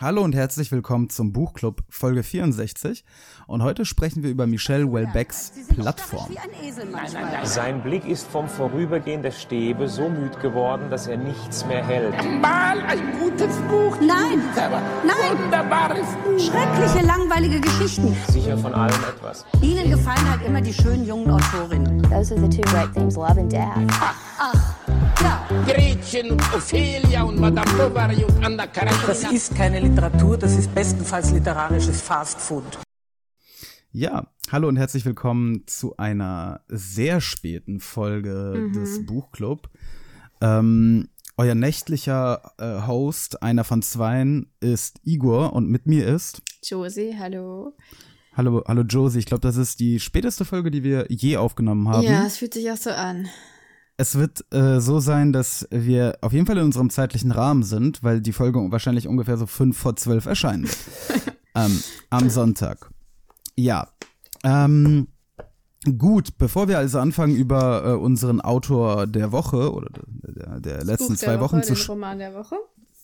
Hallo und herzlich willkommen zum Buchclub Folge 64. Und heute sprechen wir über Michel Welbecks Plattform. Sein Blick ist vom Vorübergehen der Stäbe so müd geworden, dass er nichts mehr hält. Mal ein gutes Buch. Nein, nein. Wunderbares Buch. Schreckliche, langweilige Geschichten. Sicher von allem etwas. Ihnen gefallen halt immer die schönen jungen Autorinnen. Those are the two great themes, love and death. Ja, Gretchen und Ophelia und Madame Bovary und Anna Karenina. Das ist keine Literatur, das ist bestenfalls literarisches Fastfood. Ja, hallo und herzlich willkommen zu einer sehr späten Folge des Buchclub. Ähm, euer nächtlicher äh, Host, einer von zweien, ist Igor und mit mir ist. Josie, hallo. Hallo, hallo Josie. Ich glaube, das ist die späteste Folge, die wir je aufgenommen haben. Ja, es fühlt sich auch so an. Es wird äh, so sein, dass wir auf jeden Fall in unserem zeitlichen Rahmen sind, weil die Folge wahrscheinlich ungefähr so fünf vor zwölf erscheinen wird. ähm, am Sonntag. Ja. Ähm, gut, bevor wir also anfangen, über äh, unseren Autor der Woche oder der, der letzten Buch der zwei Wochen Woche, zu den sch- Roman der Woche.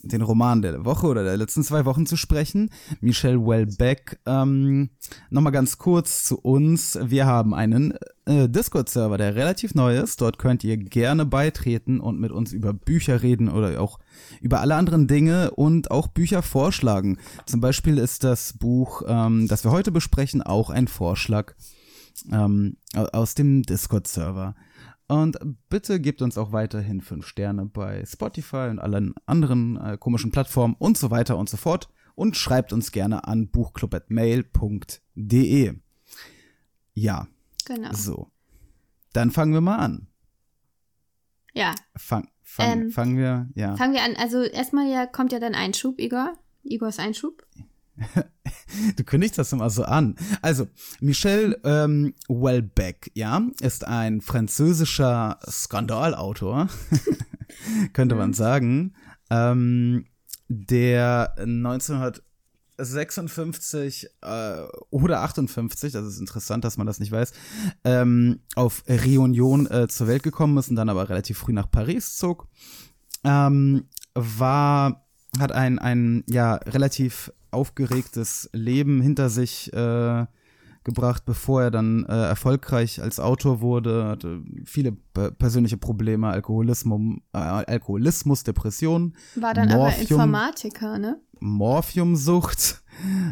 Den Roman der Woche oder der letzten zwei Wochen zu sprechen. Michel Welbeck. Ähm, Nochmal ganz kurz zu uns. Wir haben einen äh, Discord-Server, der relativ neu ist. Dort könnt ihr gerne beitreten und mit uns über Bücher reden oder auch über alle anderen Dinge und auch Bücher vorschlagen. Zum Beispiel ist das Buch, ähm, das wir heute besprechen, auch ein Vorschlag ähm, au- aus dem Discord-Server. Und bitte gebt uns auch weiterhin fünf Sterne bei Spotify und allen anderen äh, komischen Plattformen und so weiter und so fort. Und schreibt uns gerne an buchclub.mail.de. Ja, Genau. so. Dann fangen wir mal an. Ja, Fang, fang, Ähm, fangen wir, ja. fangen wir an. Also erstmal ja kommt ja dann Einschub, Igor. Igors Einschub. Du kündigst das immer so an. Also, Michel ähm, Welbeck, ja, ist ein französischer Skandalautor, könnte man sagen, ähm, der 1956 äh, oder 58, das ist interessant, dass man das nicht weiß, ähm, auf Reunion äh, zur Welt gekommen ist und dann aber relativ früh nach Paris zog. Ähm, war, hat ein, ein ja, relativ aufgeregtes Leben hinter sich äh, gebracht, bevor er dann äh, erfolgreich als Autor wurde, hatte viele pe- persönliche Probleme, Alkoholismus, äh, Alkoholismus, Depressionen, War dann aber Morphium. Informatiker, ne? Morphiumsucht.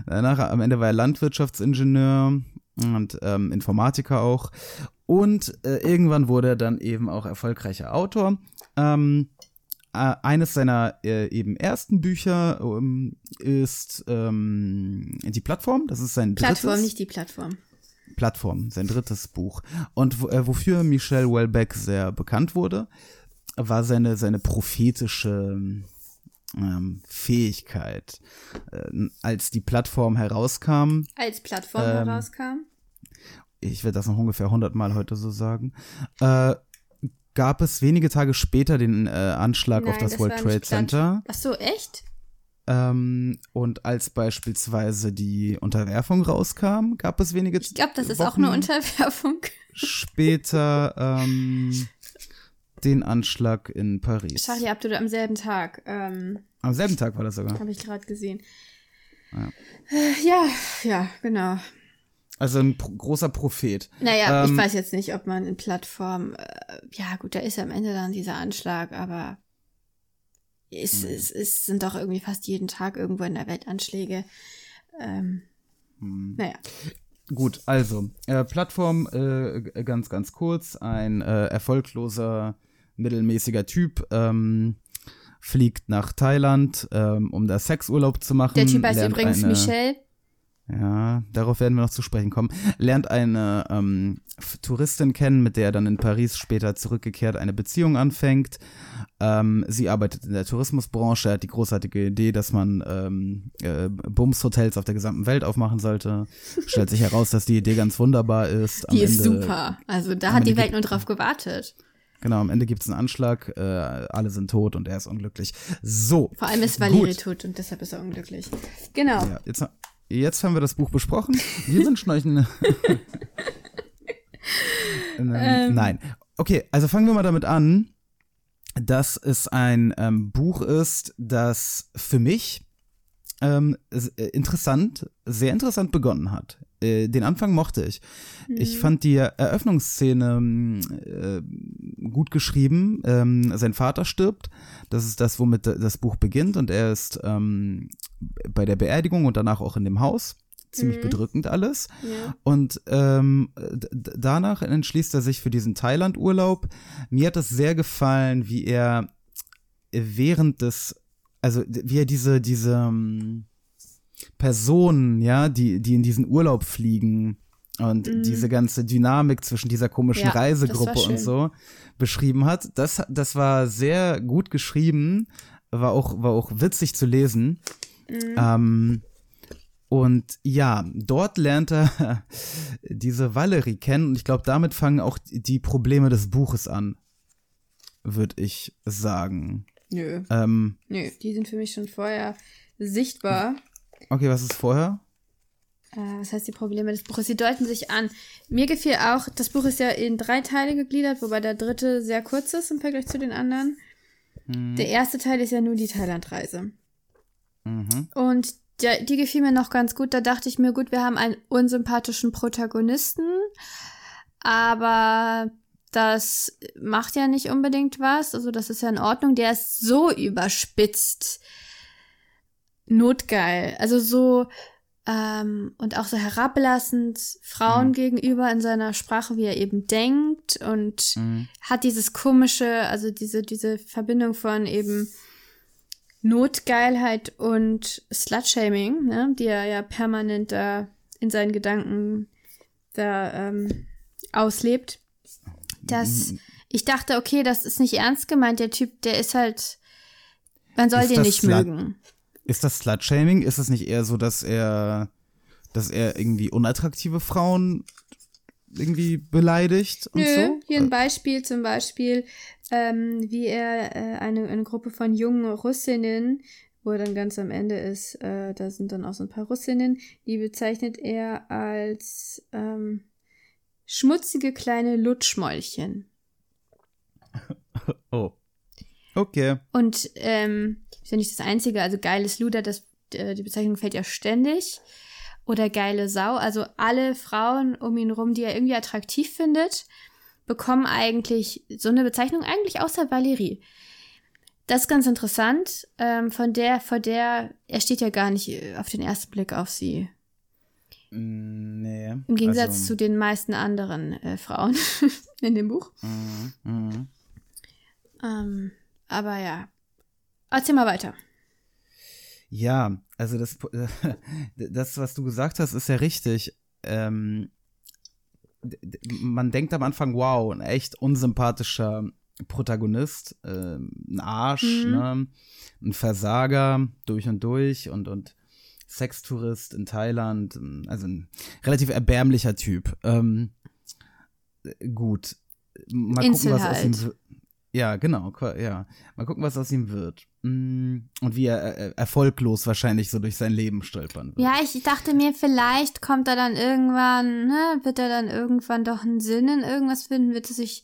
Danach, am Ende war er Landwirtschaftsingenieur und ähm, Informatiker auch. Und äh, irgendwann wurde er dann eben auch erfolgreicher Autor. Ähm, äh, eines seiner äh, eben ersten Bücher ähm, ist ähm, die Plattform. Das ist sein Plattform, drittes nicht die Plattform. Plattform, sein drittes Buch. Und äh, wofür Michel Welbeck sehr bekannt wurde, war seine, seine prophetische ähm, Fähigkeit. Äh, als die Plattform herauskam, Als Plattform Ähm, herauskam. ich werde das noch ungefähr 100 Mal heute so sagen, äh, gab es wenige Tage später den äh, Anschlag auf Nein, das, das World Trade Center. Ach so, echt? Ähm, und als beispielsweise die Unterwerfung rauskam, gab es wenige Ich glaube, das ist Wochen auch eine Unterwerfung. später ähm, den Anschlag in Paris. Charlie Hebdo am selben Tag. Ähm, Am selben Tag war das sogar. Habe ich gerade gesehen. Ja. Äh, ja, ja, genau. Also ein großer Prophet. Naja, Ähm, ich weiß jetzt nicht, ob man in Plattform, äh, ja gut, da ist am Ende dann dieser Anschlag, aber es, es, es sind doch irgendwie fast jeden Tag irgendwo in der Welt Anschläge. Ähm, Hm. naja, Gut, also äh, Plattform äh, ganz, ganz kurz. Ein äh, erfolgloser, mittelmäßiger Typ ähm, fliegt nach Thailand, ähm, um da Sexurlaub zu machen. der Typ heißt übrigens eine, Michel. Ja, darauf werden wir noch zu sprechen kommen. Lernt eine ähm, Touristin kennen, mit der er dann in Paris später zurückgekehrt eine Beziehung anfängt. Ähm, sie arbeitet in der Tourismusbranche, hat die großartige Idee, dass man ähm, äh, Bums-Hotels auf der gesamten Welt aufmachen sollte. Stellt sich heraus, dass die Idee ganz wunderbar ist. Am Die ist Ende, super. Also da hat die Welt nur drauf gewartet. Genau, am Ende gibt es einen Anschlag, äh, alle sind tot und er ist unglücklich. So. Vor allem ist Valeri Gut. tot und deshalb ist er unglücklich. Genau. Ja, jetzt, jetzt haben wir das Buch besprochen. Wir wünschen euch eine. ähm, Nein. Okay, also fangen wir mal damit an, dass es ein ähm, Buch ist, das für mich ähm, äh, interessant, sehr interessant begonnen hat. Äh, den Anfang mochte ich. Ich fand die Eröffnungsszene ähm, äh, gut geschrieben. Ähm, sein Vater stirbt. Das ist das, womit das Buch beginnt. Und er ist ähm, bei der Beerdigung und danach auch in dem Haus. Ziemlich bedrückend alles. Ja. Und ähm, danach entschließt er sich für diesen Thailand-Urlaub. Mir hat es sehr gefallen, wie er während des, also wie er diese, diese ähm, Personen, ja, die, die in diesen Urlaub fliegen und diese ganze Dynamik zwischen dieser komischen. Ja, Reisegruppe und so beschrieben hat. Das, das war sehr gut geschrieben, war auch, war auch witzig zu lesen. Mhm. Ähm, und ja, dort lernt er diese Valerie kennen und ich glaube, damit fangen auch die Probleme des Buches an, würde ich sagen. Nö. Ähm, Nö, die sind für mich schon vorher sichtbar. Okay, was ist vorher? Äh, was heißt die Probleme des Buches? Sie deuten sich an. Mir gefiel auch, das Buch ist ja in drei Teile gegliedert, wobei der dritte sehr kurz ist im Vergleich zu den anderen. Der erste Teil ist ja nur die Thailandreise. Mhm. Und der, die gefiel mir noch ganz gut. Da dachte ich mir, gut, wir haben einen unsympathischen Protagonisten, aber das macht ja nicht unbedingt was. Also das ist ja in Ordnung. Der ist so überspitzt. Notgeil. Also so ähm, und auch so herablassend Frauen Mhm. gegenüber in seiner Sprache, wie er eben denkt und Mhm. hat dieses komische, also diese, diese Verbindung von eben Notgeilheit und Slutshaming, ne, die er ja permanent da in seinen Gedanken da ähm, auslebt. Das, ich dachte, okay, das ist nicht ernst gemeint. Der Typ, der ist halt, man soll Ist den nicht Slut- mögen. Ist das Slut-Shaming? Ist es nicht eher so, dass er, dass er irgendwie unattraktive Frauen irgendwie beleidigt und Nö, so? hier ein Beispiel zum Beispiel, ähm, wie er äh, eine, eine Gruppe von jungen Russinnen, wo er dann ganz am Ende ist, äh, da sind dann auch so ein paar Russinnen, die bezeichnet er als ähm, schmutzige kleine Lutschmäulchen. Oh. Okay. Und ähm, ist ja nicht das Einzige, also geiles Luder, das, äh, die Bezeichnung fällt ja ständig. Oder geile Sau. Also alle Frauen um ihn rum, die er irgendwie attraktiv findet, bekommen eigentlich so eine Bezeichnung, eigentlich außer Valerie. Das ist ganz interessant. Ähm, von der, vor der, er steht ja gar nicht äh, auf den ersten Blick auf sie. Mm, Nee. Im Gegensatz also, zu den meisten anderen äh, Frauen in dem Buch. Mhm, mhm. Ähm, aber ja. Erzähl mal weiter. Ja, also das, das, was du gesagt hast, ist ja richtig. Ähm, man denkt am Anfang, wow, ein echt unsympathischer Protagonist, ähm, ein Arsch, Mhm. ne? ein Versager durch und durch und, und Sextourist in Thailand, also ein relativ erbärmlicher Typ. Ähm, gut, mal Insel gucken, was aus ihm halt. Ja, genau, ja. Mal gucken, was aus ihm wird. Mm, Und wie er äh, erfolglos wahrscheinlich so durch sein Leben stolpern wird. Ja, ich dachte mir, vielleicht kommt er dann irgendwann, ne, wird er dann irgendwann doch einen Sinn in irgendwas finden, wird er sich,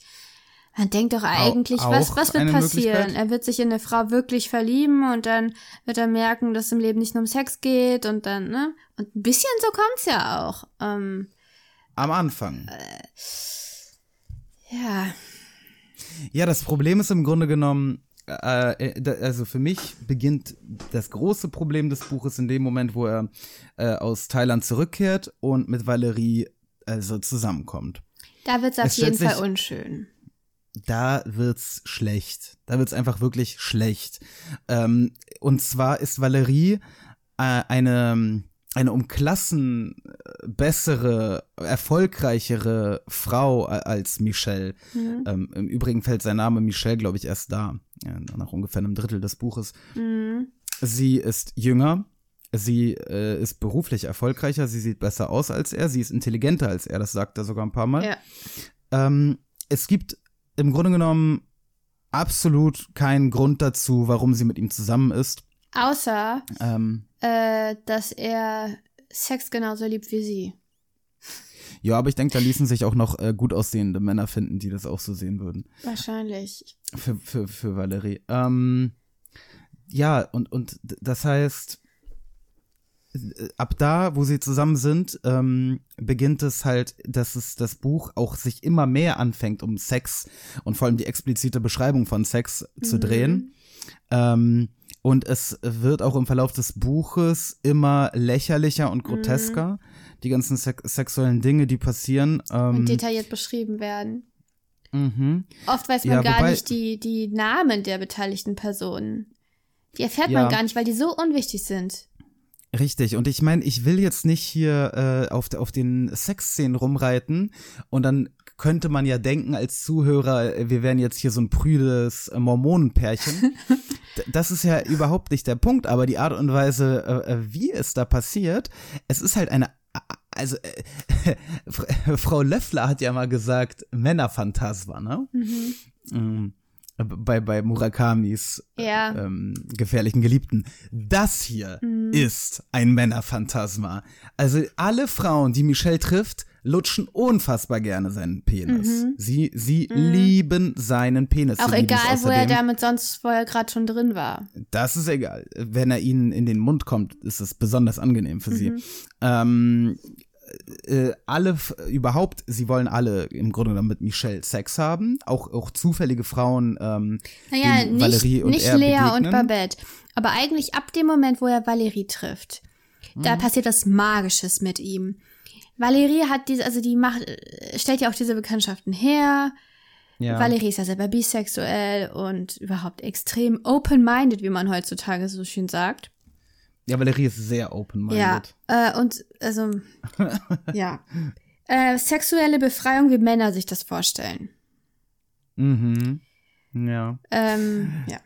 man denkt doch eigentlich, was, auch was wird passieren? Er wird sich in eine Frau wirklich verlieben und dann wird er merken, dass es im Leben nicht nur um Sex geht und dann, ne, und ein bisschen so kommt's ja auch. Ähm, Am Anfang. ja, Ja, das Problem ist im Grunde genommen, äh, äh, also für mich beginnt das große Problem des Buches in dem Moment, wo er äh, aus Thailand zurückkehrt und mit Valerie also zusammenkommt. da wird's auf Es jeden Fall sich- unschön. Da wird's schlecht. Da wird's einfach wirklich schlecht. Ähm, und zwar ist Valerie äh, eine eine um Klassen äh, bessere, erfolgreichere Frau als Michelle. Mhm. Ähm, Im Übrigen fällt sein Name Michelle, glaube ich, erst da, ja, nach ungefähr einem Drittel des Buches. Mhm. Sie ist jünger, sie äh, ist beruflich erfolgreicher, sie sieht besser aus als er, sie ist intelligenter als er, das sagt er sogar ein paar Mal. Ja. Ähm, es gibt im Grunde genommen absolut keinen Grund dazu, warum sie mit ihm zusammen ist. Außer, Ähm, äh, dass er Sex genauso liebt wie sie. ja, aber ich denke, da ließen sich auch noch äh, gut aussehende Männer finden, die das auch so sehen würden. Wahrscheinlich. Für, für, für Valerie. Ähm, ja, und, und das heißt, äh, ab da, wo sie zusammen sind, ähm, beginnt es halt, dass es das Buch auch sich immer mehr anfängt, um Sex und vor allem die explizite Beschreibung von Sex zu drehen. Ähm, und es wird auch im Verlauf des Buches immer lächerlicher und grotesker. Die ganzen sex sexuellen Dinge, die passieren. Ähm, Und detailliert beschrieben werden. mhm. Oft weiß man Ja, gar nicht die, die Namen der beteiligten Personen. Die erfährt Ja. man gar nicht, weil die so unwichtig sind. Richtig, und ich meine, ich will jetzt nicht hier äh, auf, auf den Sexszenen rumreiten und dann könnte man ja denken als Zuhörer, äh, wir wären jetzt hier so ein prüdes äh, Mormonenpärchen. Das ist ja überhaupt nicht der Punkt, aber die Art und Weise, äh, wie es da passiert, es ist halt eine, also äh, Frau Löffler hat ja mal gesagt, Männerphantasma, ne? Mhm. Bei, bei Murakamis Ja. ähm, gefährlichen Geliebten. Das hier ist ein Männerphantasma. Also alle Frauen, die Michelle trifft, lutschen unfassbar gerne seinen Penis. Sie, sie lieben seinen Penis. Auch Sie egal, wo er damit sonst vorher gerade schon drin war. das ist egal. Wenn er ihnen in den Mund kommt, ist es besonders angenehm für Mhm. sie. Ähm, äh, alle, f- überhaupt, sie wollen alle im Grunde genommen mit Michelle Sex haben. Auch, auch zufällige Frauen. Ähm, Naja, nicht, Valerie und nicht er Lea und begegnen. Babette. Aber eigentlich ab dem Moment, wo er Valerie trifft, da Mhm. passiert was Magisches mit ihm. Valerie hat diese, also die macht, stellt ja auch diese Bekanntschaften her. Ja. Valerie ist ja selber bisexuell und überhaupt extrem open-minded, wie man heutzutage so schön sagt. ja, Valerie ist sehr open-minded. Ja, äh, und also, ja. Äh, sexuelle Befreiung, wie Männer sich das vorstellen. Mhm. Ja. Ähm, ja.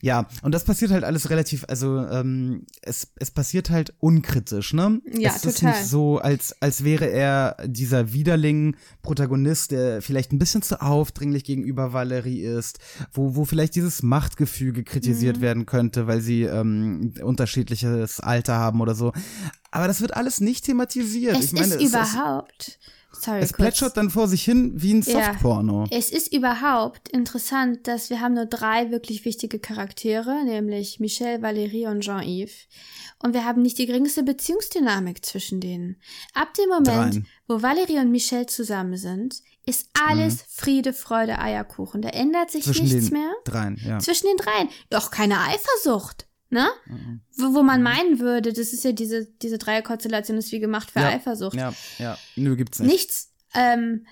Ja, und das passiert halt alles relativ, also ähm, es, es passiert halt unkritisch, ne? Ja, es ist total. nicht so, als, als wäre er dieser Widerling-Protagonist, der vielleicht ein bisschen zu aufdringlich gegenüber Valerie ist, wo, wo vielleicht dieses Machtgefüge Mhm. kritisiert werden könnte, weil sie ähm, unterschiedliches Alter haben oder so. Aber das wird alles nicht thematisiert. Es ich meine, ist überhaupt, sorry, es, kurz. plätschert dann vor sich hin wie ein Ja. Softporno. Es ist überhaupt interessant, dass wir haben nur drei wirklich wichtige Charaktere, nämlich Michelle, Valérie und Jean-Yves. Und wir haben nicht die geringste Beziehungsdynamik zwischen denen. Ab dem Moment, Dreien. wo Valérie und Michelle zusammen sind, ist alles Friede, Freude, Eierkuchen. Da ändert sich Mhm. Zwischen nichts den mehr. dreien, ja. Zwischen den dreien. Auch keine Eifersucht. Ne? Mhm. Wo, wo man meinen würde, das ist ja diese, diese Dreierkonstellation ist wie gemacht für ja, Eifersucht. Ja, ja. Nö, gibt's nicht. Nichts, ähm,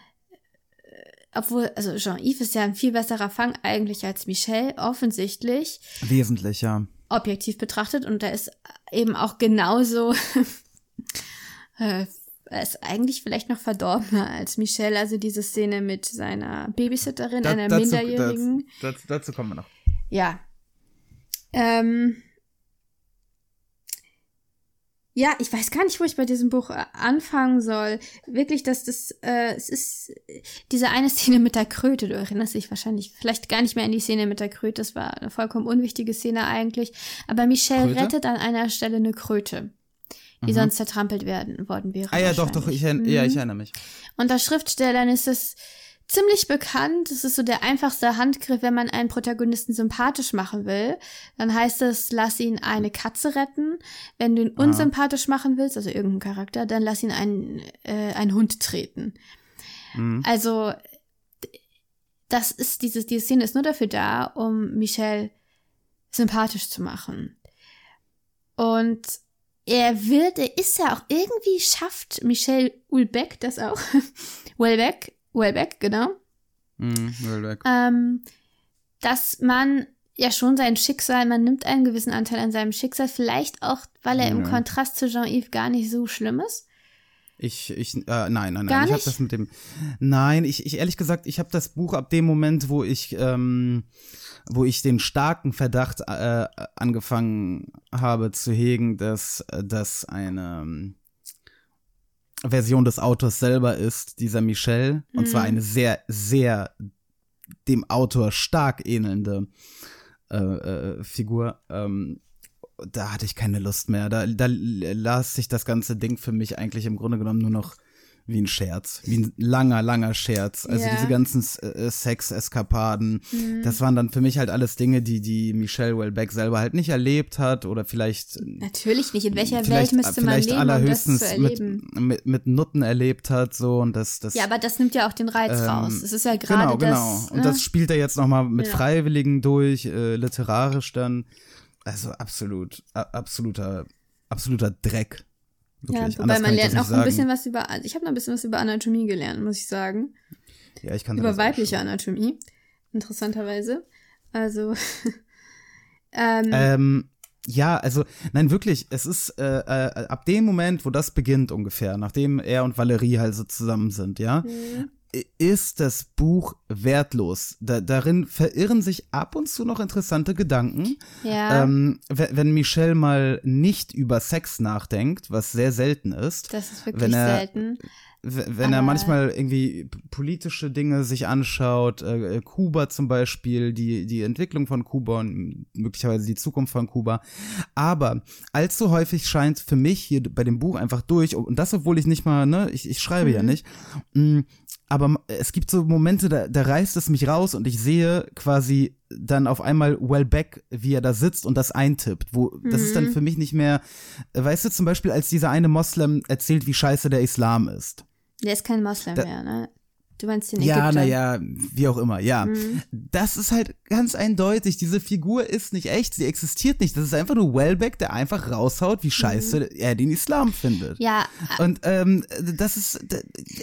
äh, obwohl, also Jean-Yves ist ja ein viel besserer Fang eigentlich als Michelle, offensichtlich, Wesentlich, ja. objektiv betrachtet. Und da ist eben auch genauso, äh, er ist eigentlich vielleicht noch verdorbener als Michelle. Also diese Szene mit seiner Babysitterin, Da- einer dazu, Minderjährigen. Dazu, dazu, dazu kommen wir noch. Ja. Ähm. Ja, ich weiß gar nicht, wo ich bei diesem Buch äh, anfangen soll. Wirklich, dass das, äh, es ist diese eine Szene mit der Kröte, du erinnerst dich wahrscheinlich vielleicht gar nicht mehr an die Szene mit der Kröte, das war eine vollkommen unwichtige Szene eigentlich. Aber Michelle Kröte? rettet an einer Stelle eine Kröte, die sonst zertrampelt werden worden wäre. Ah ja, doch, doch, ich, erinn- ja, Mhm. ich erinnere mich. Unter Schriftstellern ist es ziemlich bekannt. Es ist so der einfachste Handgriff, wenn man einen Protagonisten sympathisch machen will. Dann heißt es, lass ihn eine Katze retten. Wenn du ihn unsympathisch machen willst, also irgendeinen Charakter, dann lass ihn einen, äh, einen Hund treten. Mhm. Also, das ist, diese, diese Szene ist nur dafür da, um Michelle sympathisch zu machen. Und er wird, er ist ja auch irgendwie schafft Michelle Ulbeck das auch. Welbeck, Welbeck, genau. Mhm, well weg. Ähm, dass man ja schon sein Schicksal, man nimmt einen gewissen Anteil an seinem Schicksal, vielleicht auch, weil er im Ja. Kontrast zu Jean-Yves gar nicht so schlimm ist. Ich, ich, äh, nein, nein, nein. Gar ich habe das mit dem. Nein, ich, ich ehrlich gesagt, ich habe das Buch ab dem Moment, wo ich, ähm, wo ich den starken Verdacht äh, angefangen habe zu hegen, dass äh, das eine ähm, Version des Autors selber ist, dieser Michel, und zwar eine sehr, sehr dem Autor stark ähnelnde äh, äh, Figur. Ähm, da hatte ich keine Lust mehr. Da, da las sich das ganze Ding für mich eigentlich im Grunde genommen nur noch wie ein Scherz, wie ein langer, langer Scherz. Also Ja. diese ganzen äh, Sex-Eskapaden, Mhm. das waren dann für mich halt alles Dinge, die die Michelle Welbeck selber halt nicht erlebt hat oder vielleicht Natürlich nicht. In welcher Welt müsste man vielleicht leben, um das allerhöchstens zu erleben? mit, mit, mit Nutten erlebt hat, so und das, das Ja, aber das nimmt ja auch den Reiz Ähm, raus. Es ist ja gerade genau, genau. das. und ne? das spielt er jetzt nochmal mit Ja. Freiwilligen durch, äh, literarisch dann. Also absolut, absoluter, absoluter Dreck. Ja, Wirklich. wobei Anders man lernt nicht ein bisschen was über. Also ich habe noch ein bisschen was über Anatomie gelernt, muss ich sagen. ja, ich kann Über auch weibliche. Anatomie, interessanterweise. Also, ähm, Ähm, ja, also, nein, wirklich, es ist äh, äh, ab dem Moment, wo das beginnt ungefähr, nachdem er und Valerie halt so zusammen sind, ja, Mhm. Ist das Buch wertlos. Da, darin verirren sich ab und zu noch interessante Gedanken. ja, Ähm, we- wenn Michelle mal nicht über Sex nachdenkt, was sehr selten ist, das ist wirklich wenn er- selten. wenn er manchmal irgendwie politische Dinge sich anschaut, äh, äh, Kuba zum Beispiel, die, die Entwicklung von Kuba und möglicherweise die Zukunft von Kuba. Aber allzu häufig scheint für mich hier bei dem Buch einfach durch, und das, obwohl ich nicht mal, ne, ich, ich schreibe ja Mhm. nicht, mh, aber es gibt so Momente, da, da reißt es mich raus und ich sehe quasi dann auf einmal Wellbeck, wie er da sitzt und das eintippt. Wo, Das ist dann Mhm. für mich nicht mehr, weißt du, zum Beispiel, als dieser eine Moslem erzählt, wie scheiße der Islam ist. Der ist kein Moslem Da- mehr, ne? Du meinst den Ja, Ägypter. naja, wie auch immer, ja. Mhm. Das ist halt ganz eindeutig. Diese Figur ist nicht echt, sie existiert nicht. Das ist einfach nur Wellbeck, der einfach raushaut, wie scheiße er den Islam findet. Mhm. Ja, Und ähm, das ist,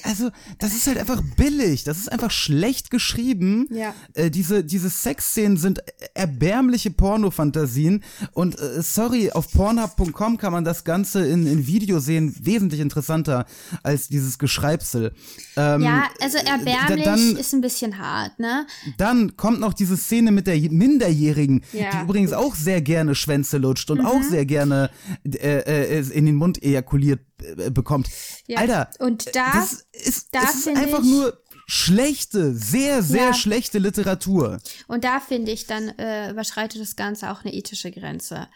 also, das ist halt einfach billig. Das ist einfach schlecht geschrieben. Ja. Äh, diese, diese Sexszenen sind erbärmliche Pornofantasien. Und äh, sorry, auf pornhub.com kann man das Ganze in, in Video sehen, wesentlich interessanter als dieses Geschreibsel. Ähm, ja, also erbärmlich dann- ist ein bisschen hart, ne? dann kommt noch diese Szene mit der Minderjährigen, Ja, die übrigens auch sehr gerne Schwänze lutscht und auch sehr gerne äh, äh, in den Mund ejakuliert äh, bekommt. Ja. Alter, Und da- das ist, da ist einfach nur schlechte, sehr, sehr Ja. schlechte Literatur. Und da finde ich, dann äh, überschreitet das Ganze auch eine ethische Grenze.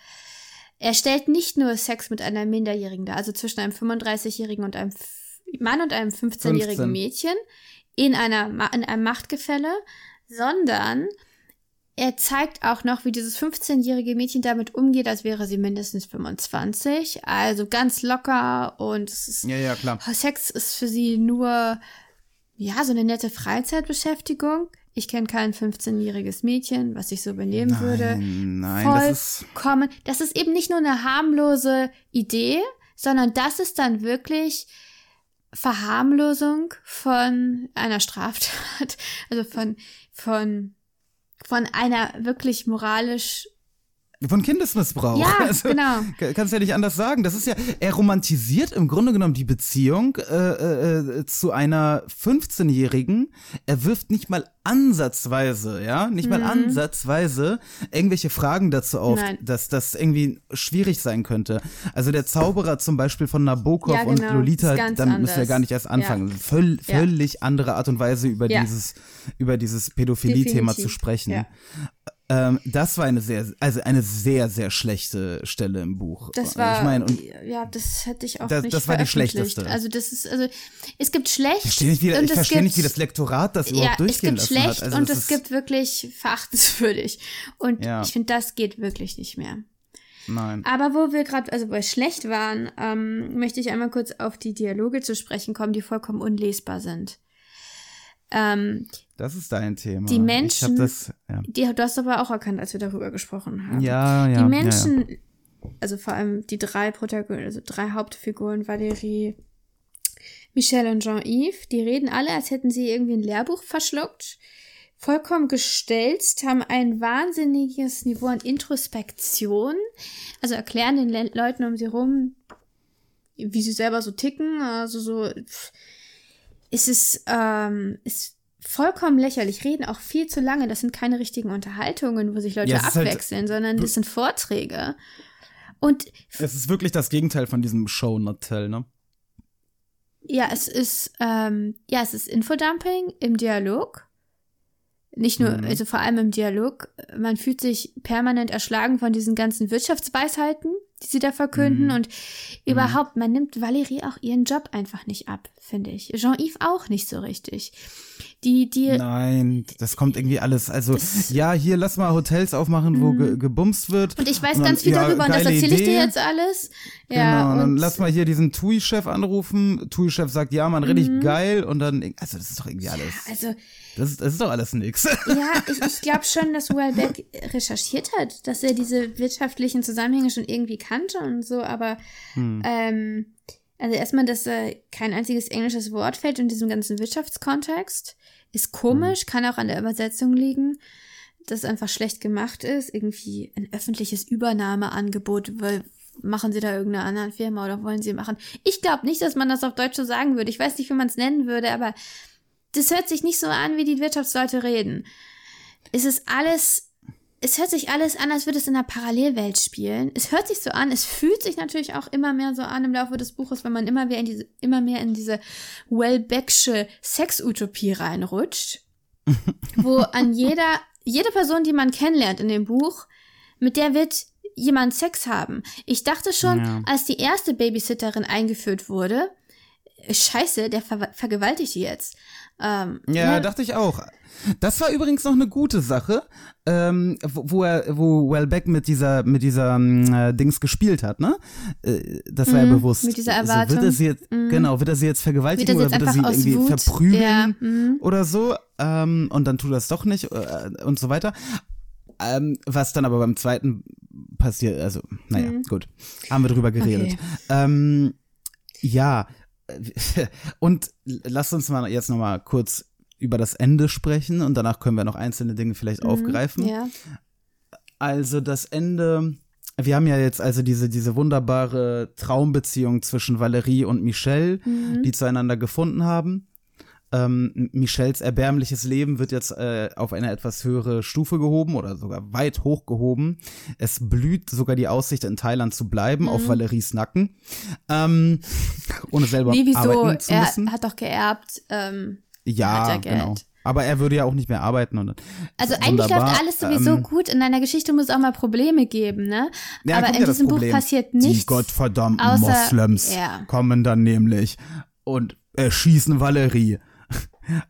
Er stellt nicht nur Sex mit einer Minderjährigen dar, also zwischen einem 35-Jährigen und einem Mann und einem 15-jährigen 15. Mädchen in, einer, in einem Machtgefälle, sondern er zeigt auch noch, wie dieses 15-jährige Mädchen damit umgeht, als wäre sie mindestens 25. Also ganz locker und es ist Ja, ja, klar. Sex ist für sie nur, ja, so eine nette Freizeitbeschäftigung. Ich kenne kein 15-jähriges Mädchen, was sich so benehmen würde. Nein, nein, das ist. Vollkommen. Das ist eben nicht nur eine harmlose Idee, sondern das ist dann wirklich Verharmlosung von einer Straftat. Also von, von, von einer wirklich moralisch Von Kindesmissbrauch. Ja, also, genau. ka- Kannst ja nicht anders sagen. Das ist ja, er romantisiert im Grunde genommen die Beziehung äh, äh, zu einer 15-Jährigen. Er wirft nicht mal ansatzweise, ja, nicht mal ansatzweise irgendwelche Fragen dazu auf, Mhm. Nein. dass das irgendwie schwierig sein könnte. Also der Zauberer zum Beispiel von Nabokov Ja, und genau. Lolita, Ist ganz damit müssen wir anders. gar nicht erst anfangen. Ja. Völ Ja. Völlig andere Art und Weise über Ja. dieses, über dieses Pädophilie-Thema zu sprechen. Ja. Ähm, das war eine sehr, also eine sehr, sehr schlechte Stelle im Buch. Das war, ich meine, und ja, das hätte ich auch Das- nicht das war die schlechteste. Also das ist, also es gibt schlecht. ich verstehe nicht, wie, und ich es verstehe nicht, wie gibt- das Lektorat das ja, überhaupt es durchgehen gibt lassen schlecht hat. Also und es gibt wirklich verachtenswürdig. Und Ja. ich finde, das geht wirklich nicht mehr. Nein. Aber wo wir gerade, also bei schlecht waren, ähm, möchte ich einmal kurz auf die Dialoge zu sprechen kommen, die vollkommen unlesbar sind. Ähm, Das ist dein Thema. Die Menschen- das, ja. die, du hast aber auch erkannt, als wir darüber gesprochen haben. Ja, ja. die ja, Menschen, also vor allem die drei Protagonisten, also drei Hauptfiguren, Valérie, Michelle und Jean-Yves, die reden alle, als hätten sie irgendwie ein Lehrbuch verschluckt. Vollkommen gestelzt, haben ein wahnsinniges Niveau an Introspektion, also erklären den Le Leuten um sie rum, wie sie selber so ticken, also so, pff, es ist, ähm, ist vollkommen lächerlich, reden auch viel zu lange, das sind keine richtigen Unterhaltungen, wo sich Leute Ja, es halt- abwechseln, sondern das sind Vorträge. Und Es ist wirklich das Gegenteil von diesem Show Not Tell, ne? Ja, es ist, ähm, ja, es ist Infodumping im Dialog. Nicht nur, Mhm. also vor allem im Dialog. Man fühlt sich permanent erschlagen von diesen ganzen Wirtschaftsweisheiten, die sie da verkünden. Mhm. Und überhaupt, man nimmt Valerie auch ihren Job einfach nicht ab, finde ich. Jean-Yves auch nicht so richtig. Die, die, Nein, das kommt irgendwie alles. Also, ja, hier lass mal Hotels aufmachen, wo ge gebumst wird. Mhm. und ich weiß dann, ganz viel ja, darüber und das erzähle ich dir jetzt alles. Genau, Ja, und dann und lass mal hier diesen TUI-Chef anrufen. TUI-Chef sagt, ja, man, richtig Mhm. geil. Und dann, also, das ist doch irgendwie alles. also, Das ist, das ist doch alles nix. Ja, ich, ich glaube schon, dass Welbeck recherchiert hat, dass er diese wirtschaftlichen Zusammenhänge schon irgendwie kannte und so, aber ähm, also erstmal, dass äh, kein einziges englisches Wort fällt in diesem ganzen Wirtschaftskontext, ist komisch, kann auch an der Übersetzung liegen, dass es einfach schlecht gemacht ist, irgendwie ein öffentliches Übernahmeangebot, weil machen sie da irgendeiner anderen Firma oder wollen sie machen? Ich glaube nicht, dass man das auf Deutsch so sagen würde. Ich weiß nicht, wie man es nennen würde, aber das hört sich nicht so an, wie die Wirtschaftsleute reden. Es ist alles, es hört sich alles an, als würde es in einer Parallelwelt spielen. Es hört sich so an, es fühlt sich natürlich auch immer mehr so an im Laufe des Buches, wenn man immer mehr in diese, immer mehr in diese Wellbecksche Sexutopie reinrutscht, wo an jeder, jede Person, die man kennenlernt in dem Buch, mit der wird jemand Sex haben. Ich dachte schon, Ja. als die erste Babysitterin eingeführt wurde, Scheiße, der ver vergewaltigt die jetzt. Ähm, Ja, ne? dachte ich auch. Das war übrigens noch eine gute Sache, ähm, wo, wo er, wo Wellbeck mit dieser, mit dieser ähm, äh, Dings gespielt hat, ne? Äh, das war ja Mhm, bewusst. mit dieser wird Erwartung. Mhm. er sie jetzt, Genau, wird er sie jetzt vergewaltigen Wird sie oder jetzt wird er sie irgendwie Wut- verprügeln Ja, mhm. oder so? Ähm, und dann tut er es doch nicht äh, und so weiter. Ähm, was dann aber beim zweiten passiert, also, naja, gut. Haben wir drüber geredet. Mhm. Okay. Ähm, ja, und lass uns mal jetzt nochmal kurz über das Ende sprechen und danach können wir noch einzelne Dinge vielleicht aufgreifen. Mhm. Ja. Also das Ende, wir haben ja jetzt also diese, diese wunderbare Traumbeziehung zwischen Valerie und Michelle, Mhm. die zueinander gefunden haben. Ähm, Michelles erbärmliches Leben wird jetzt äh, auf eine etwas höhere Stufe gehoben oder sogar weit hochgehoben. Es blüht sogar die Aussicht, in Thailand zu bleiben, auf Valeries Nacken. Ähm, ohne selber Mhm. Nee, wieso? arbeiten zu müssen. Er hat doch geerbt. Ähm, ja, Geld. genau. Aber er würde ja auch nicht mehr arbeiten. Und, also eigentlich wunderbar. läuft alles sowieso Ähm, gut. In einer Geschichte muss es auch mal Probleme geben, ne? Ja, Aber in ja diesem Buch Problem. passiert nichts. Die gottverdammten außer- Moslems ja. kommen dann nämlich und erschießen Valerie.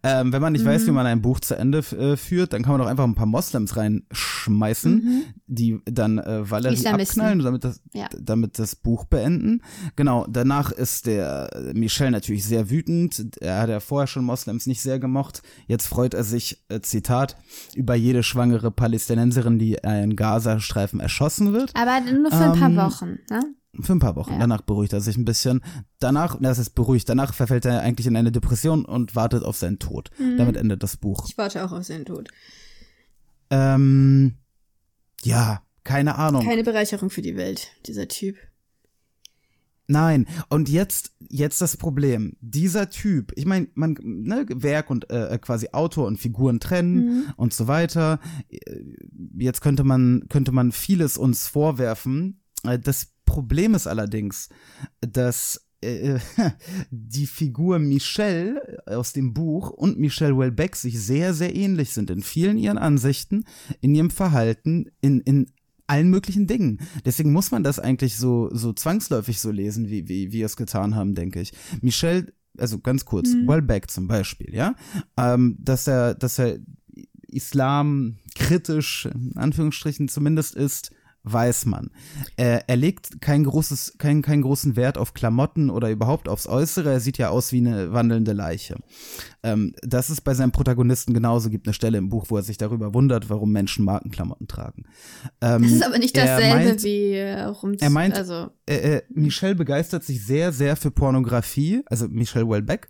Ähm, wenn man nicht weiß, wie Mhm. man ein Buch zu Ende äh, führt, dann kann man doch einfach ein paar Moslems reinschmeißen, die dann äh, Valerie Mhm. Abknallen, damit das, Ja. damit das Buch beenden. Genau, danach ist der äh, Michel natürlich sehr wütend. Er hat ja vorher schon Moslems nicht sehr gemocht. Jetzt freut er sich, äh, Zitat, über jede schwangere Palästinenserin, die in Gazastreifen erschossen wird. Aber nur für ein Ähm, paar Wochen, ne? Für ein paar Wochen. Ja. Danach beruhigt er sich ein bisschen. Danach, das ist beruhigt, danach verfällt er eigentlich in eine Depression und wartet auf seinen Tod. Mhm. Damit endet das Buch. Ich warte auch auf seinen Tod. Ähm, ja, keine Ahnung. Keine Bereicherung für die Welt, dieser Typ. Nein. Und jetzt, jetzt das Problem. Dieser Typ, ich meine, man, ne, Werk und äh, quasi Autor und Figuren trennen und so weiter. Äh, Jetzt könnte man, könnte man vieles uns vorwerfen. Äh, Das Problem ist allerdings, dass äh, die Figur Michelle aus dem Buch und Michelle Welbeck sich sehr, sehr ähnlich sind in vielen ihren Ansichten, in ihrem Verhalten, in, in allen möglichen Dingen. Deswegen muss man das eigentlich so, so zwangsläufig so lesen, wie, wie wir es getan haben, denke ich. Michelle, also ganz kurz, Welbeck zum Beispiel, ja, ähm, dass er, dass er Islam kritisch, in Anführungsstrichen zumindest ist, weiß man. Er, er legt kein großes, kein, keinen großen Wert auf Klamotten oder überhaupt aufs Äußere. Er sieht ja aus wie eine wandelnde Leiche. Ähm, das ist bei seinem Protagonisten genauso. Gibt eine Stelle im Buch, wo er sich darüber wundert, warum Menschen Markenklamotten tragen. Ähm, Das ist aber nicht dasselbe meint- wie äh, rum. er meint- also äh, äh, Michelle begeistert sich sehr, sehr für Pornografie, also Michelle Welbeck,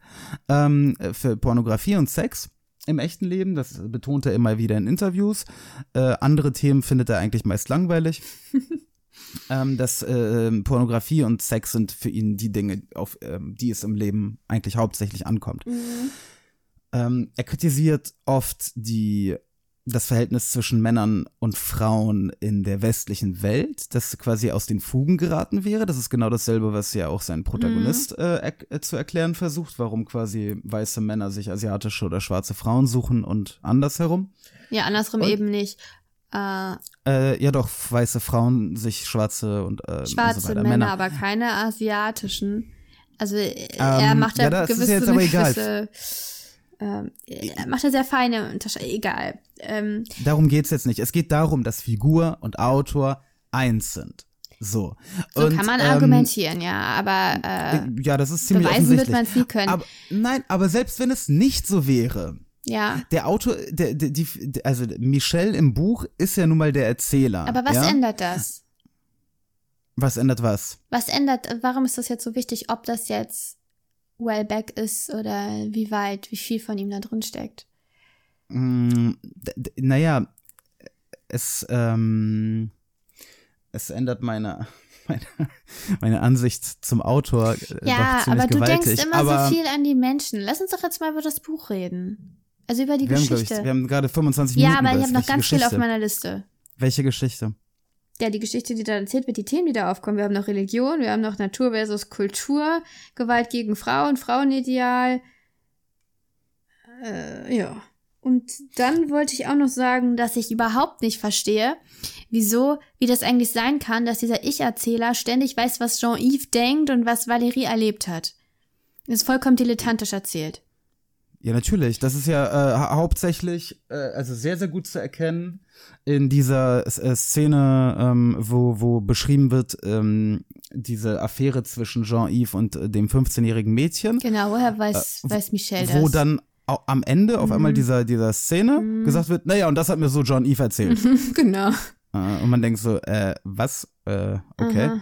ähm, äh, für Pornografie und Sex im echten Leben. Das betont er immer wieder in Interviews. Äh, andere Themen findet er eigentlich meist langweilig. ähm, dass äh, Pornografie und Sex sind für ihn die Dinge, auf ähm, die es im Leben eigentlich hauptsächlich ankommt. Ähm, er kritisiert oft die das Verhältnis zwischen Männern und Frauen in der westlichen Welt, das quasi aus den Fugen geraten wäre. Das ist genau dasselbe, was ja auch sein Protagonist äh, er äh, zu erklären versucht, warum quasi weiße Männer sich asiatische oder schwarze Frauen suchen und andersherum. ja, andersrum Und- eben nicht. Äh, Äh, ja doch, weiße Frauen sich schwarze und, äh, schwarze und so weiter. Männer, aber keine asiatischen. Also äh, er Ähm, macht da ja, ist gewisse, jetzt so eine aber egal. gewisse ähm, er macht da sehr feine Unterscheidung. Egal. Ähm, Darum geht's jetzt nicht. Es geht darum, dass Figur und Autor eins sind. So. so und, kann man ähm, argumentieren, ja, aber äh, Ja, das ist ziemlich beweisen wird man es nie können. Aber, nein, aber selbst wenn es nicht so wäre, ja. der Autor, der, der, die, also Michel im Buch ist ja nun mal der Erzähler. Aber was ja? ändert das? Was ändert was? Was ändert, warum ist das jetzt so wichtig, ob das jetzt Wellbeck ist oder wie weit, wie viel von ihm da drin steckt? Mm, naja, es, ähm, es ändert meine, meine, meine Ansicht zum Autor äh, Ja, doch ziemlich aber du gewaltig. denkst immer aber so viel an die Menschen. Lass uns doch jetzt mal über das Buch reden. Also über die wir haben, glaub ich, Geschichte. wir haben gerade 25 ja, Minuten. aber ich habe noch ganz viel auf Geschichte? meiner Liste. Welche Geschichte? Ja, die Geschichte, die da erzählt wird, die Themen, die da aufkommen. Wir haben noch Religion, wir haben noch Natur versus Kultur, Gewalt gegen Frauen, Frauenideal. Äh, ja. Und dann wollte ich auch noch sagen, dass ich überhaupt nicht verstehe, wieso, wie das eigentlich sein kann, dass dieser Ich-Erzähler ständig weiß, was Jean-Yves denkt und was Valérie erlebt hat. Ist vollkommen dilettantisch erzählt. Ja, natürlich. Das ist ja äh, hau- hauptsächlich, äh, also sehr, sehr gut zu erkennen in dieser äh, Szene, ähm, wo, wo beschrieben wird, ähm, diese Affäre zwischen Jean-Yves und äh, dem 15-jährigen Mädchen. Genau, woher weiß, weiß Michelle das? Wo dann am Ende auf Mhm. einmal dieser, dieser Szene gesagt wird, naja, und das hat mir so John Eve erzählt. genau. Äh, und man denkt so, äh, was? Äh, okay. Aha.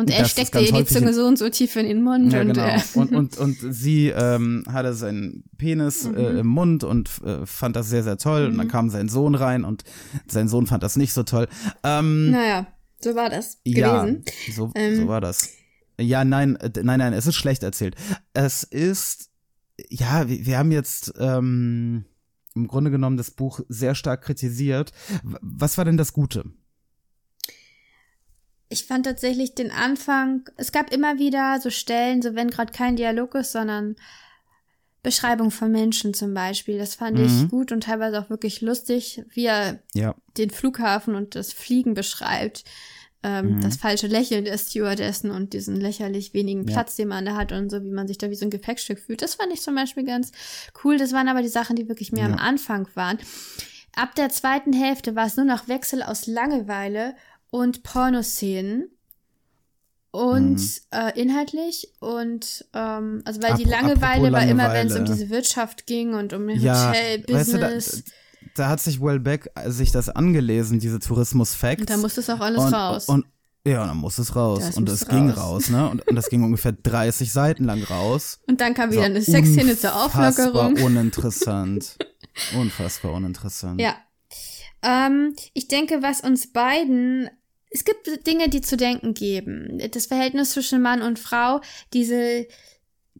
Und er Das ist steckt ganz ihr die Zunge so und so tief in den Mund. Ja, und, genau. äh, Und, und, und sie ähm, hatte seinen Penis Mhm. äh, im Mund und äh, fand das sehr, sehr toll. Und dann kam sein Sohn rein und sein Sohn fand das nicht so toll. Ähm, naja, so war das ja, gewesen. so, Ähm. so war das. Ja, nein, nein, nein, es ist schlecht erzählt. Es ist, ja, wir, wir haben jetzt ähm, im Grunde genommen das Buch sehr stark kritisiert. Was war denn das Gute? Ich fand tatsächlich den Anfang, es gab immer wieder so Stellen, so wenn gerade kein Dialog ist, sondern Beschreibung von Menschen zum Beispiel. Das fand Mhm. ich gut und teilweise auch wirklich lustig, wie er Ja, den Flughafen und das Fliegen beschreibt. Ähm, Mhm. Das falsche Lächeln der Stewardessen und diesen lächerlich wenigen Ja. Platz, den man da hat und so, wie man sich da wie so ein Gepäckstück fühlt. Das fand ich zum Beispiel ganz cool. Das waren aber die Sachen, die wirklich mehr Ja. am Anfang waren. Ab der zweiten Hälfte war es nur noch Wechsel aus Langeweile und Pornoszenen. Und Mhm. äh, inhaltlich und ähm, also weil die Apro- Langeweile war immer, wenn es um diese Wirtschaft ging und um ja, Hotel-Business. weißt du, da, da hat sich Wellbeck sich das angelesen, diese Tourismus-Facts. und da muss das auch alles und, raus. Und, ja, dann muss es raus. Das und es ging raus. ne? Und, und das ging ungefähr 30 Seiten lang raus. Und dann kam wieder eine Sexszene zur Auflockerung. Unfassbar uninteressant. Unfassbar uninteressant. Ja. Ähm, ich denke, was uns beiden. Es gibt Dinge, die zu denken geben. Das Verhältnis zwischen Mann und Frau, diese.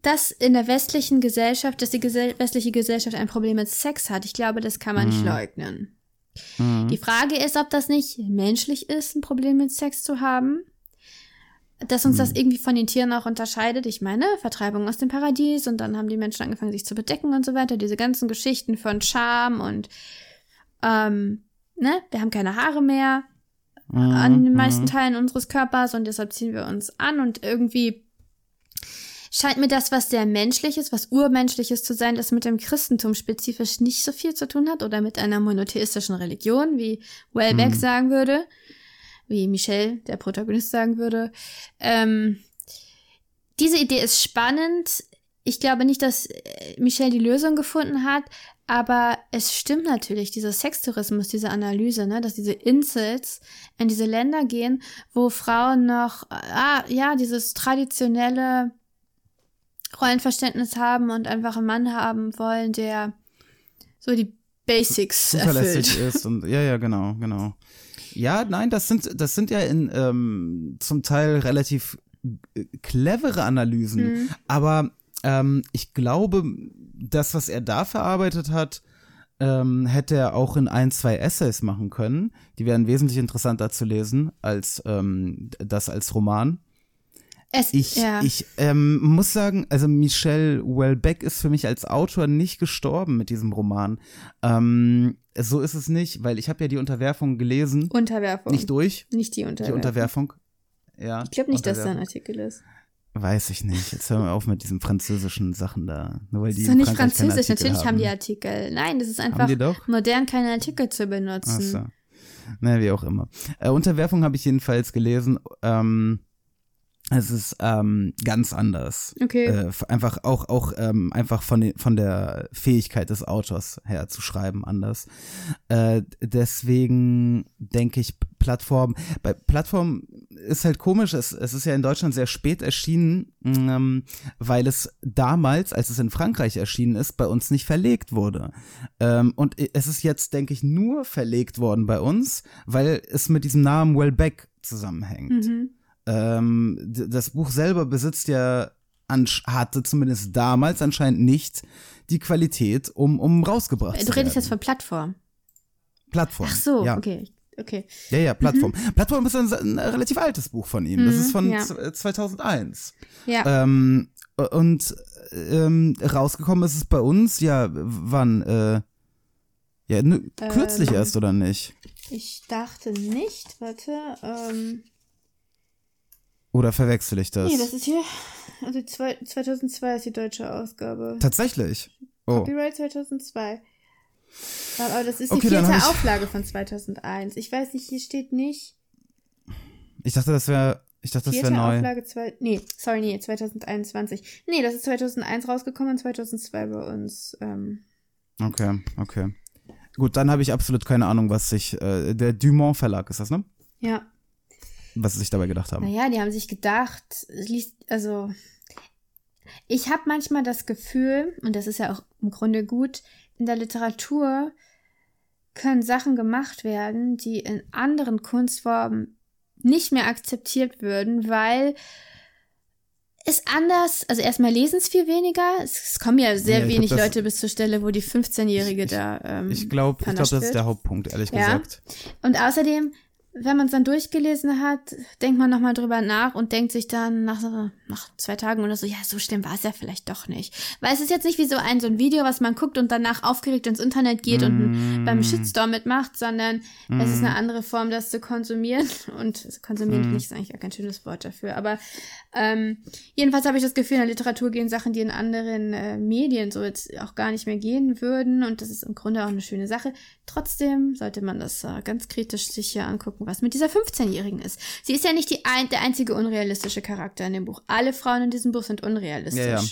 Das in der westlichen Gesellschaft, dass die gesell westliche Gesellschaft ein Problem mit Sex hat, ich glaube, das kann man nicht leugnen. Mhm. Die Frage ist, ob das nicht menschlich ist, ein Problem mit Sex zu haben. Dass uns das irgendwie von den Tieren auch unterscheidet. Ich meine, Vertreibung aus dem Paradies und dann haben die Menschen angefangen, sich zu bedecken und so weiter. Diese ganzen Geschichten von Scham und ähm, ne, wir haben keine Haare mehr an den meisten Teilen unseres Körpers und deshalb ziehen wir uns an und irgendwie scheint mir das was sehr menschliches, was urmenschliches zu sein, das mit dem Christentum spezifisch nicht so viel zu tun hat oder mit einer monotheistischen Religion, wie Welbeck sagen würde, wie Michel, der Protagonist, sagen würde. Ähm, diese Idee ist spannend. Ich glaube nicht, dass äh, Michel die Lösung gefunden hat, aber es stimmt natürlich, dieser Sextourismus, diese Analyse, ne, dass diese Insels in diese Länder gehen, wo Frauen noch, ah, ja, dieses traditionelle Rollenverständnis haben und einfach einen Mann haben wollen, der so die Basics erfüllt. ist und ja, ja, genau, genau. Ja, nein, das sind, das sind ja in ähm, zum Teil relativ äh, clevere Analysen, Mhm. aber ähm, ich glaube, das, was er da verarbeitet hat, ähm, hätte er auch in ein, zwei Essays machen können. Die wären wesentlich interessanter zu lesen als ähm, das als Roman. Es, Ich, ja. ich ähm, muss sagen, also Michel Houellebecq ist für mich als Autor nicht gestorben mit diesem Roman. Ähm, so ist es nicht, weil ich habe ja die Unterwerfung gelesen, Unterwerfung. nicht durch, Nicht die die Unterwerfung. Unterwerfung. Ja, Ich glaube nicht, dass da ein Unterwerfung. Artikel ist. Weiß ich nicht. Jetzt hören wir auf mit diesen französischen Sachen da. Nur weil Das die ist doch nicht Frankreich französisch. Natürlich haben die Artikel. Nein, das ist einfach modern, keine Artikel zu Ach benutzen. so. Na, wie auch immer. Äh, Unterwerfung habe ich jedenfalls gelesen. Ähm, es ist ähm, ganz anders. Okay. Äh, einfach auch auch ähm, einfach von den, von der Fähigkeit des Autors her zu schreiben anders. Äh, deswegen denke ich Plattform. Bei Plattform ist halt komisch. Es, es ist ja in Deutschland sehr spät erschienen, ähm, weil es damals, als es in Frankreich erschienen ist, bei uns nicht verlegt wurde. Ähm, und es ist jetzt, denke ich, nur verlegt worden bei uns, weil es mit diesem Namen Wellbeck zusammenhängt. Mhm. Ähm, das Buch selber besitzt ja, hatte zumindest damals anscheinend nicht die Qualität, um, um rausgebracht Du zu redest werden. jetzt von Plattform. Plattform. Ach so, ja. okay. Okay. Ja, ja, Plattform. Plattform ist ein, ein relativ altes Buch von ihm. Das Mhm, ist von ja. z- 2001. Ja. Ähm, und ähm, rausgekommen ist es bei uns, ja, wann? Äh, ja, nö, kürzlich Ähm, erst, oder nicht? Ich dachte nicht. Warte. Ähm, Oder verwechsel ich das? nee, das ist hier. Also zwei, 2002 ist die deutsche Ausgabe. Tatsächlich. Oh. Copyright 2002. Aber das ist die Okay, vierte ich- Auflage von 2001. Ich weiß nicht, hier steht nicht. Ich dachte, das wäre, ich dachte, das wäre neu. Auflage, zwei, nee, sorry, nee, 2021. Nee, das ist 2001 rausgekommen und 2002 bei uns. Ähm, Okay, okay. Gut, dann habe ich absolut keine Ahnung, was sich, äh, der Dumont Verlag ist das, ne? ja. Was sie sich dabei gedacht haben. Naja, die haben sich gedacht, also ich habe manchmal das Gefühl, und das ist ja auch im Grunde gut, in der Literatur können Sachen gemacht werden, die in anderen Kunstformen nicht mehr akzeptiert würden, weil es anders, also erstmal lesen es viel weniger. Es, es kommen ja sehr Ja, glaub, wenig das- Leute bis zur Stelle, wo die 15-Jährige da. Ähm, Ich glaube, ich glaub, das ist der Hauptpunkt, ehrlich Ja. gesagt. Und außerdem, wenn man es dann durchgelesen hat, denkt man nochmal drüber nach und denkt sich dann nach, nach zwei Tagen oder so, ja, so schlimm war es ja vielleicht doch nicht. Weil es ist jetzt nicht wie so ein, so ein Video, was man guckt und danach aufgeregt ins Internet geht und Mm. beim Shitstorm mitmacht, sondern es ist eine andere Form, das zu konsumieren. Und konsumieren finde ich ist eigentlich gar kein schönes Wort dafür. Aber ähm, jedenfalls habe ich das Gefühl, in der Literatur gehen Sachen, die in anderen äh, Medien so jetzt auch gar nicht mehr gehen würden. Und das ist im Grunde auch eine schöne Sache. Trotzdem sollte man das äh, ganz kritisch sich hier angucken, was mit dieser 15-Jährigen ist. Sie ist ja nicht die ein, der einzige unrealistische Charakter in dem Buch. Alle Frauen in diesem Buch sind unrealistisch. Ja, ja.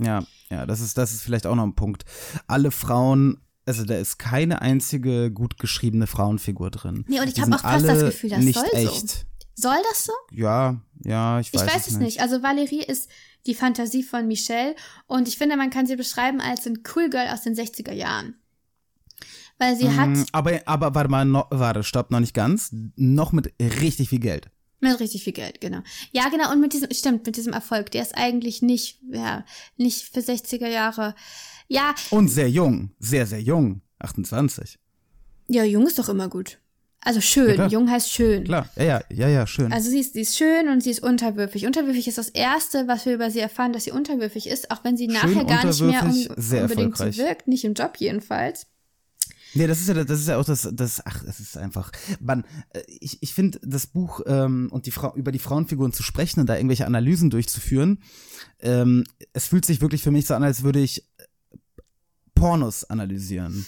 Ja, ja, das ist, das ist vielleicht auch noch ein Punkt. Alle Frauen, also da ist keine einzige gut geschriebene Frauenfigur drin. Nee, und ich habe auch fast das Gefühl, das nicht soll echt. so. Soll das so? Ja, ja, ich Ich weiß, weiß, es nicht. Also Valerie ist die Fantasie von Michelle und ich finde, man kann sie beschreiben als ein Cool Girl aus den 60er Jahren. Weil sie hat Mm, Aber, aber warte mal, no, warte, stopp, noch nicht ganz. Noch mit richtig viel Geld. mit richtig viel Geld, genau. Ja, genau, und mit diesem, stimmt, mit diesem Erfolg, der ist eigentlich nicht, ja, nicht für 60er Jahre. Ja, Und sehr jung, sehr, sehr jung. 28. ja, jung ist doch immer gut. Also schön, Ja, jung heißt schön. Klar, ja, ja, ja, ja, schön. Also sie ist, sie ist schön und sie ist unterwürfig. Unterwürfig ist das Erste, was wir über sie erfahren, dass sie unterwürfig ist, auch wenn sie nachher gar nicht mehr un sehr unbedingt so wirkt, nicht im Job jedenfalls. Nee, das ist ja, das ist ja auch das, das, ach, das ist einfach, man, äh, ich, ich finde, das Buch ähm, und die Frau, über die Frauenfiguren zu sprechen und da irgendwelche Analysen durchzuführen, ähm, es fühlt sich wirklich für mich so an, als würde ich äh, Pornos analysieren.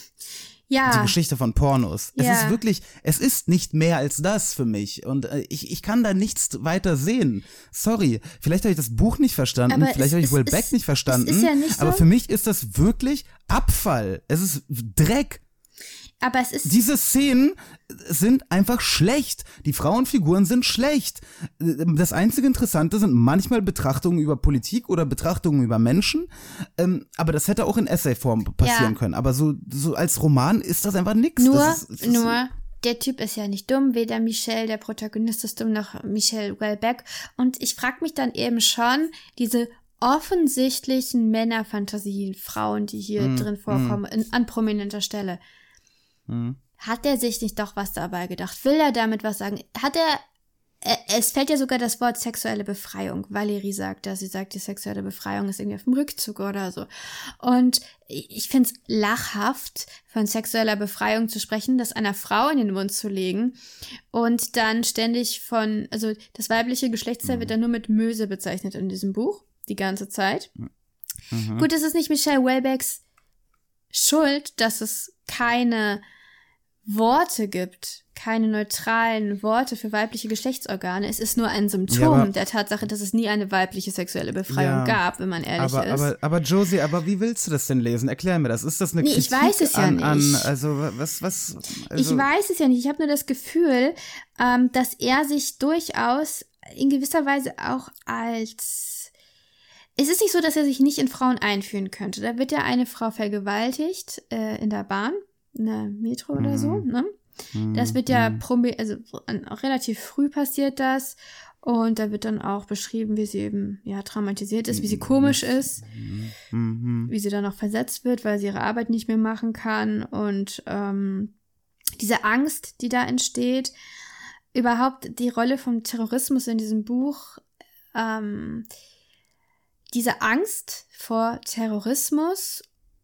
Die Ja, Geschichte von Pornos. Es Ja. ist wirklich, es ist nicht mehr als das für mich. Und äh, ich, ich kann da nichts weiter sehen. Sorry. Vielleicht habe ich das Buch nicht verstanden, Aber vielleicht es- habe ich es- Will es- Beck nicht verstanden. es ist ja nicht so- aber für mich ist das wirklich Abfall. Es ist Dreck. Aber es ist Diese Szenen sind einfach schlecht. Die Frauenfiguren sind schlecht. Das einzige Interessante sind manchmal Betrachtungen über Politik oder Betrachtungen über Menschen. Ähm, aber das hätte auch in Essayform passieren Ja. können. Aber so, so als Roman ist das einfach nix. nur, das ist, das nur, der Typ ist ja nicht dumm, weder Michelle, der Protagonist ist dumm, noch Michelle Wellbeck. Und ich frage mich dann eben schon, diese offensichtlichen Männerfantasien, Frauen, die hier Hm, drin vorkommen, in, an prominenter Stelle. Hm. Hat er sich nicht doch was dabei gedacht? Will er damit was sagen? Hat er Ä- Es fällt ja sogar das Wort sexuelle Befreiung. Valerie sagt das. Sie sagt, die sexuelle Befreiung ist irgendwie auf dem Rückzug oder so. Und ich finde es lachhaft, von sexueller Befreiung zu sprechen, das einer Frau in den Mund zu legen und dann ständig von, also das weibliche Geschlechtsteil wird dann nur mit Möse bezeichnet in diesem Buch, die ganze Zeit. Mhm. Gut, es ist nicht Michelle Welbecks Schuld, dass es keine Worte gibt, keine neutralen Worte für weibliche Geschlechtsorgane. Es ist nur ein Symptom Ja, der Tatsache, dass es nie eine weibliche sexuelle Befreiung Ja, gab, wenn man ehrlich aber, ist. aber, aber Josie, aber wie willst du das denn lesen? Erklär mir das. Ist das eine Nee, ich Kritik weiß es ja an, an also was was also, ich weiß es ja nicht. Ich habe nur das Gefühl, ähm, dass er sich durchaus in gewisser Weise auch als. Es ist nicht so, dass er sich nicht in Frauen einführen könnte. Da wird ja eine Frau vergewaltigt äh, in der Bahn, in der Metro oder so. Mhm. Ne? Das wird ja promi also relativ früh passiert das. Und da wird dann auch beschrieben, wie sie eben ja traumatisiert ist, wie sie komisch ist, Mhm. wie sie dann auch versetzt wird, weil sie ihre Arbeit nicht mehr machen kann und ähm, diese Angst, die da entsteht, überhaupt die Rolle vom Terrorismus in diesem Buch, ähm, diese Angst vor Terrorismus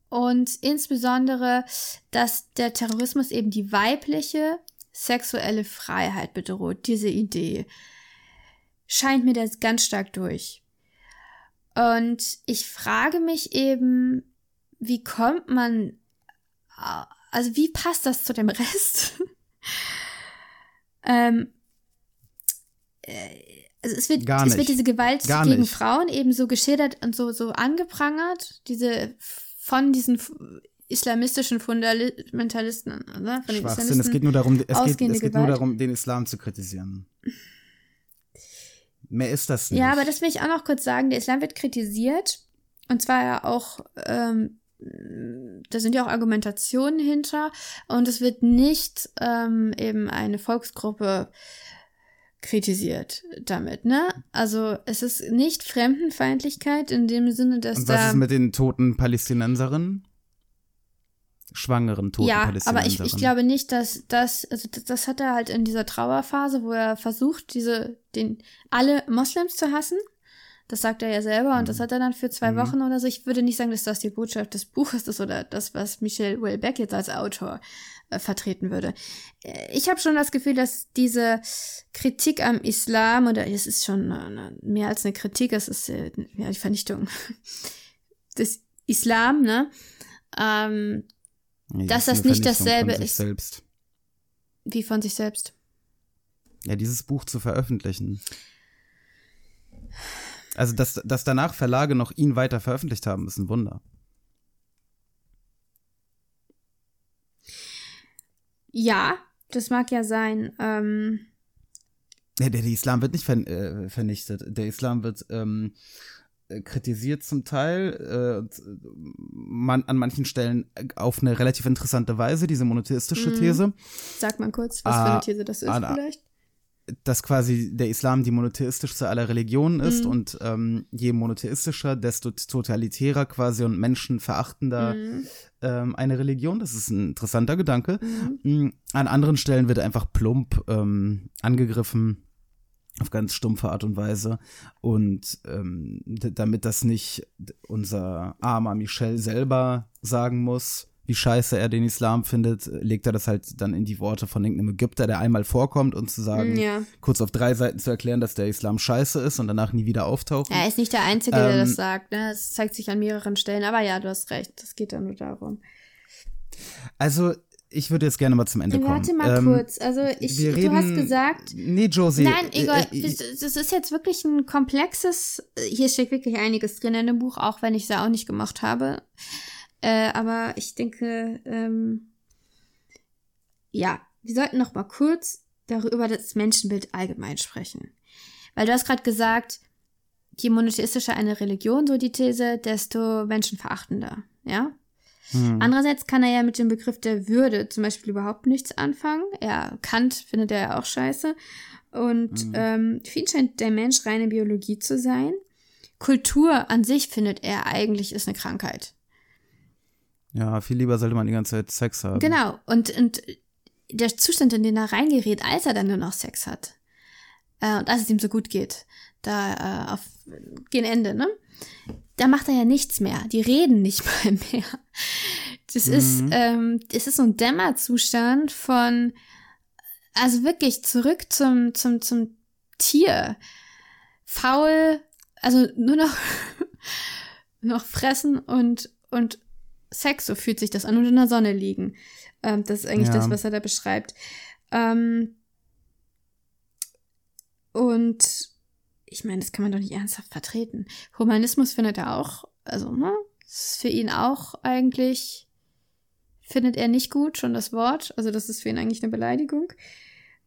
und insbesondere, dass der Terrorismus eben die weibliche sexuelle Freiheit bedroht, diese Idee, scheint mir das ganz stark durch. Und ich frage mich eben, wie kommt man, also wie passt das zu dem Rest? ähm, äh, also es wird, es wird diese Gewalt Gar gegen nicht. Frauen eben so geschildert und so, so angeprangert, diese von diesen islamistischen Fundamentalisten, oder? Von Schwachsinn. Es geht nur darum, es geht, es geht nur darum, den Islam zu kritisieren. Mehr ist das nicht. Ja, aber das will ich auch noch kurz sagen. Der Islam wird kritisiert. Und zwar ja auch, ähm, da sind ja auch Argumentationen hinter. Und es wird nicht ähm, eben eine Volksgruppe kritisiert damit, ne? Also es ist nicht Fremdenfeindlichkeit in dem Sinne, dass Und da was ist mit den toten Palästinenserinnen? Schwangeren toten ja, aber ich, ich glaube nicht, dass das, also das, das hat er halt in dieser Trauerphase, wo er versucht, diese, den, alle Moslems zu hassen. Das sagt er ja selber und das hat er dann für zwei Mhm. Wochen oder so. Ich würde nicht sagen, dass das die Botschaft des Buches ist oder das, was Michel Houellebecq jetzt als Autor äh, vertreten würde. Äh, Ich habe schon das Gefühl, dass diese Kritik am Islam oder es ist schon äh, mehr als eine Kritik, es ist äh, ja die Vernichtung des Islam, ne? Ähm, Nee, dass das nicht dasselbe von sich ist. Selbst. wie von sich selbst. Ja, dieses Buch zu veröffentlichen. Also, dass, dass danach Verlage noch ihn weiter veröffentlicht haben, ist ein Wunder. Ja, das mag ja sein. Ähm, Nee, der, der Islam wird nicht ver äh, vernichtet. Der Islam wird ähm, äh, kritisiert zum Teil, äh, äh, man, an manchen Stellen auf eine relativ interessante Weise, diese monotheistische Mhm. These, sag mal kurz, was für Ah, eine These das ist ah, da- vielleicht. Dass quasi der Islam die monotheistischste aller Religionen ist Mhm. und ähm, je monotheistischer, desto totalitärer quasi und menschenverachtender Mhm. ähm, eine Religion. Das ist ein interessanter Gedanke. Mhm. Mm, An anderen Stellen wird einfach plump ähm, angegriffen auf ganz stumpfe Art und Weise. Und ähm, damit das nicht unser armer Michel selber sagen muss, wie scheiße er den Islam findet, legt er das halt dann in die Worte von irgendeinem Ägypter, der einmal vorkommt und zu sagen, Mm, Ja. kurz auf drei Seiten zu erklären, dass der Islam scheiße ist und danach nie wieder auftaucht. Er ist nicht der Einzige, der Ähm, das sagt. Ne? Es zeigt sich an mehreren Stellen. Aber ja, du hast recht. Das geht dann nur darum. Also, ich würde jetzt gerne mal zum Ende kommen. Warte mal Ähm, kurz. Also, ich, wir du hast reden- gesagt. Nee, Josie. Nein, äh, egal. äh, Das, das ist jetzt wirklich ein komplexes. Hier steckt wirklich einiges drin in dem Buch, auch wenn ich es ja auch nicht gemacht habe. Äh, aber ich denke, ähm, ja, wir sollten noch mal kurz darüber über das Menschenbild allgemein sprechen. Weil du hast gerade gesagt, je monotheistischer eine Religion, so die These, desto menschenverachtender. Ja? hm. Andererseits kann er ja mit dem Begriff der Würde zum Beispiel überhaupt nichts anfangen. Er Kant findet er ja auch scheiße. Und Mhm. ähm, für ihn scheint der Mensch reine Biologie zu sein. Kultur an sich findet er eigentlich ist eine Krankheit. Ja, viel lieber sollte man die ganze Zeit Sex haben. Genau. Und, und der Zustand, in den er reingerät, als er dann nur noch Sex hat, äh, und als es ihm so gut geht, da äh, auf gen Ende, ne? Da macht er ja nichts mehr. Die reden nicht mal mehr. Das ist, ähm, das ist so ein Dämmerzustand von, also wirklich zurück zum, zum, zum Tier. Faul, also nur noch, noch fressen und, und Sex, so fühlt sich das an und in der Sonne liegen. Ähm, das ist eigentlich Ja. das, was er da beschreibt. Ähm, und ich meine, das kann man doch nicht ernsthaft vertreten. Humanismus findet er auch, also, ne? Das ist für ihn auch eigentlich, findet er nicht gut, schon das Wort. Also, das ist für ihn eigentlich eine Beleidigung.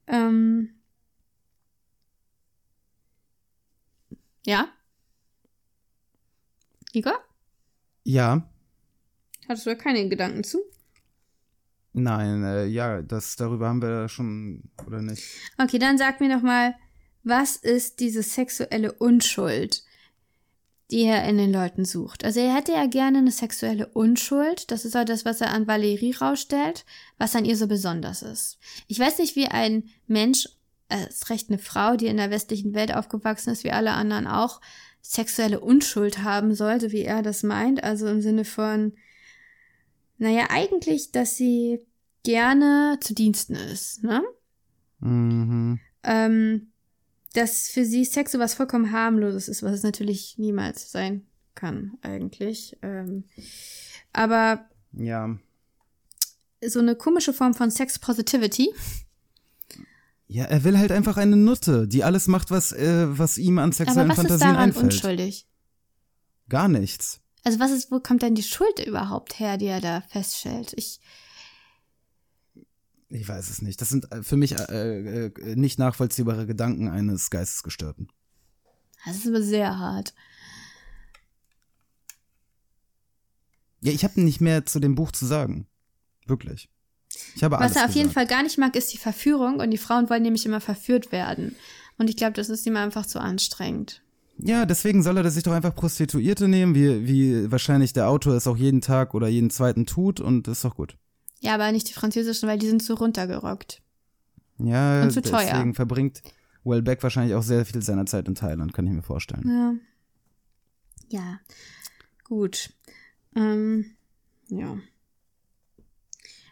Ähm, ja. Igor? Ja, Hattest du da keine Gedanken zu? nein, äh, ja, das darüber haben wir schon oder nicht. Okay, dann sag mir noch mal, was ist diese sexuelle Unschuld, die er in den Leuten sucht? Also er hätte ja gerne eine sexuelle Unschuld. Das ist auch das, was er an Valerie rausstellt, was an ihr so besonders ist. Ich weiß nicht, wie ein Mensch, äh, ist recht eine Frau, die in der westlichen Welt aufgewachsen ist, wie alle anderen auch, sexuelle Unschuld haben soll, so wie er das meint. Also im Sinne von, naja, eigentlich, dass sie gerne zu Diensten ist, ne? Mhm. ähm, dass für sie Sex sowas vollkommen harmloses ist, was es natürlich niemals sein kann, eigentlich. Ähm, aber Ja. so eine komische Form von Sex Positivity. Ja, er will halt einfach eine Nutte, die alles macht, was, äh, was ihm an Aber sexuellen was ist Fantasien daran einfällt. unschuldig? Gar nichts. Also was ist, wo kommt denn die Schuld überhaupt her, die er da feststellt? Ich, Ich weiß es nicht. Das sind äh, für mich äh, äh, nicht nachvollziehbare Gedanken eines Geistesgestörten. das ist aber sehr hart. Ja, ich habe nicht mehr zu dem Buch zu sagen. Wirklich. Ich habe alles Was er auf jeden gesagt. Fall gar nicht mag, ist die Verführung und die Frauen wollen nämlich immer verführt werden. Und ich glaube, das ist ihm einfach zu anstrengend. Ja, deswegen soll er sich doch einfach Prostituierte nehmen, wie, wie wahrscheinlich der Autor es auch jeden Tag oder jeden zweiten tut und ist doch gut. Ja, aber nicht die französischen, weil die sind zu runtergerockt. Ja, Und zu teuer. deswegen verbringt Wellbeck wahrscheinlich auch sehr viel seiner Zeit in Thailand, kann ich mir vorstellen. Ja. Ja. Gut. Ähm, ja.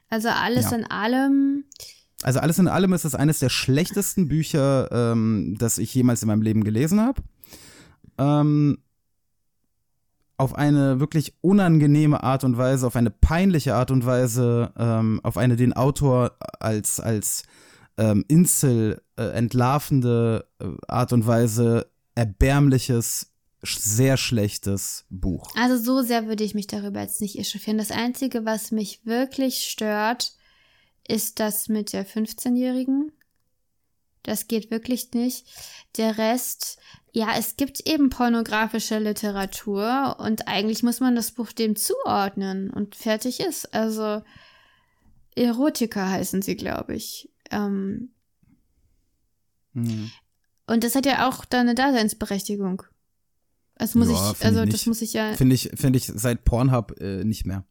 Also alles Ja. in allem. Also alles in allem ist es eines der schlechtesten Bücher, ähm, das ich jemals in meinem Leben gelesen habe. Ähm, auf eine wirklich unangenehme Art und Weise, auf eine peinliche Art und Weise, ähm, auf eine den Autor als, als ähm, Insel äh, entlarvende äh, Art und Weise erbärmliches, sehr schlechtes Buch. Also so sehr würde ich mich darüber jetzt nicht echauffieren. Das Einzige, was mich wirklich stört, ist das mit der 15-Jährigen. Das geht wirklich nicht. Der Rest, ja, es gibt eben pornografische Literatur und eigentlich muss man das Buch dem zuordnen und fertig ist. Also Erotika heißen sie, glaube ich. Ähm, Mhm. und das hat ja auch da eine Daseinsberechtigung. Das muss Ja, ich, also ich das muss ich ja. Finde ich, finde ich seit Pornhub äh, nicht mehr.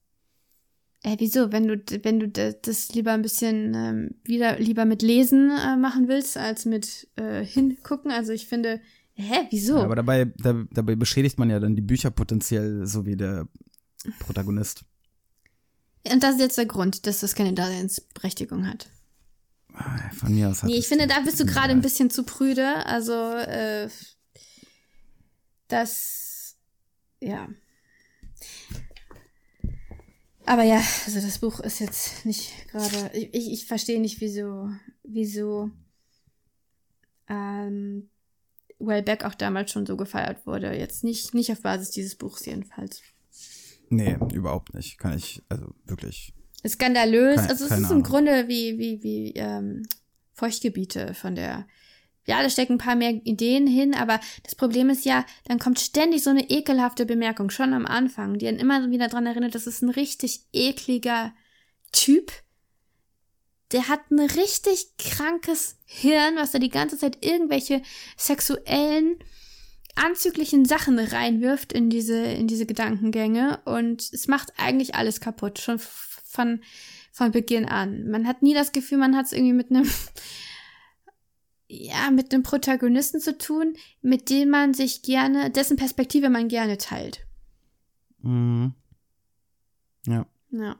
Äh, wieso? Wenn du, wenn du das lieber ein bisschen ähm, wieder lieber mit Lesen äh, machen willst, als mit äh, hingucken. Also ich finde, hä, wieso? Ja, aber dabei, da, dabei beschädigt man ja dann die Bücher potenziell, so wie der Protagonist. Und das ist jetzt der Grund, dass das keine Daseinsberechtigung hat. Von mir aus hat Nee, ich finde, da bist du gerade ein bisschen zu prüde. Also, äh, das, ja. Aber ja, also das Buch ist jetzt nicht gerade, ich, ich, ich verstehe nicht, wieso, wieso, ähm, Wellbeck auch damals schon so gefeiert wurde. Jetzt nicht, nicht auf Basis dieses Buchs jedenfalls. Nee, überhaupt nicht. Kann ich, also wirklich. Ist skandalös. Kein- also es keine ist im Ahnung. Grunde wie, wie, wie ähm, Feuchtgebiete von der. Ja, da stecken ein paar mehr Ideen hin, aber das Problem ist ja, dann kommt ständig so eine ekelhafte Bemerkung, schon am Anfang, die einen immer wieder dran erinnert, das ist ein richtig ekliger Typ. Der hat ein richtig krankes Hirn, was da die ganze Zeit irgendwelche sexuellen, anzüglichen Sachen reinwirft in diese, in diese Gedankengänge und es macht eigentlich alles kaputt, schon von, von Beginn an. Man hat nie das Gefühl, man hat es irgendwie mit einem ja, mit einem Protagonisten zu tun, mit dem man sich gerne, dessen Perspektive man gerne teilt. Mhm. Ja. ja.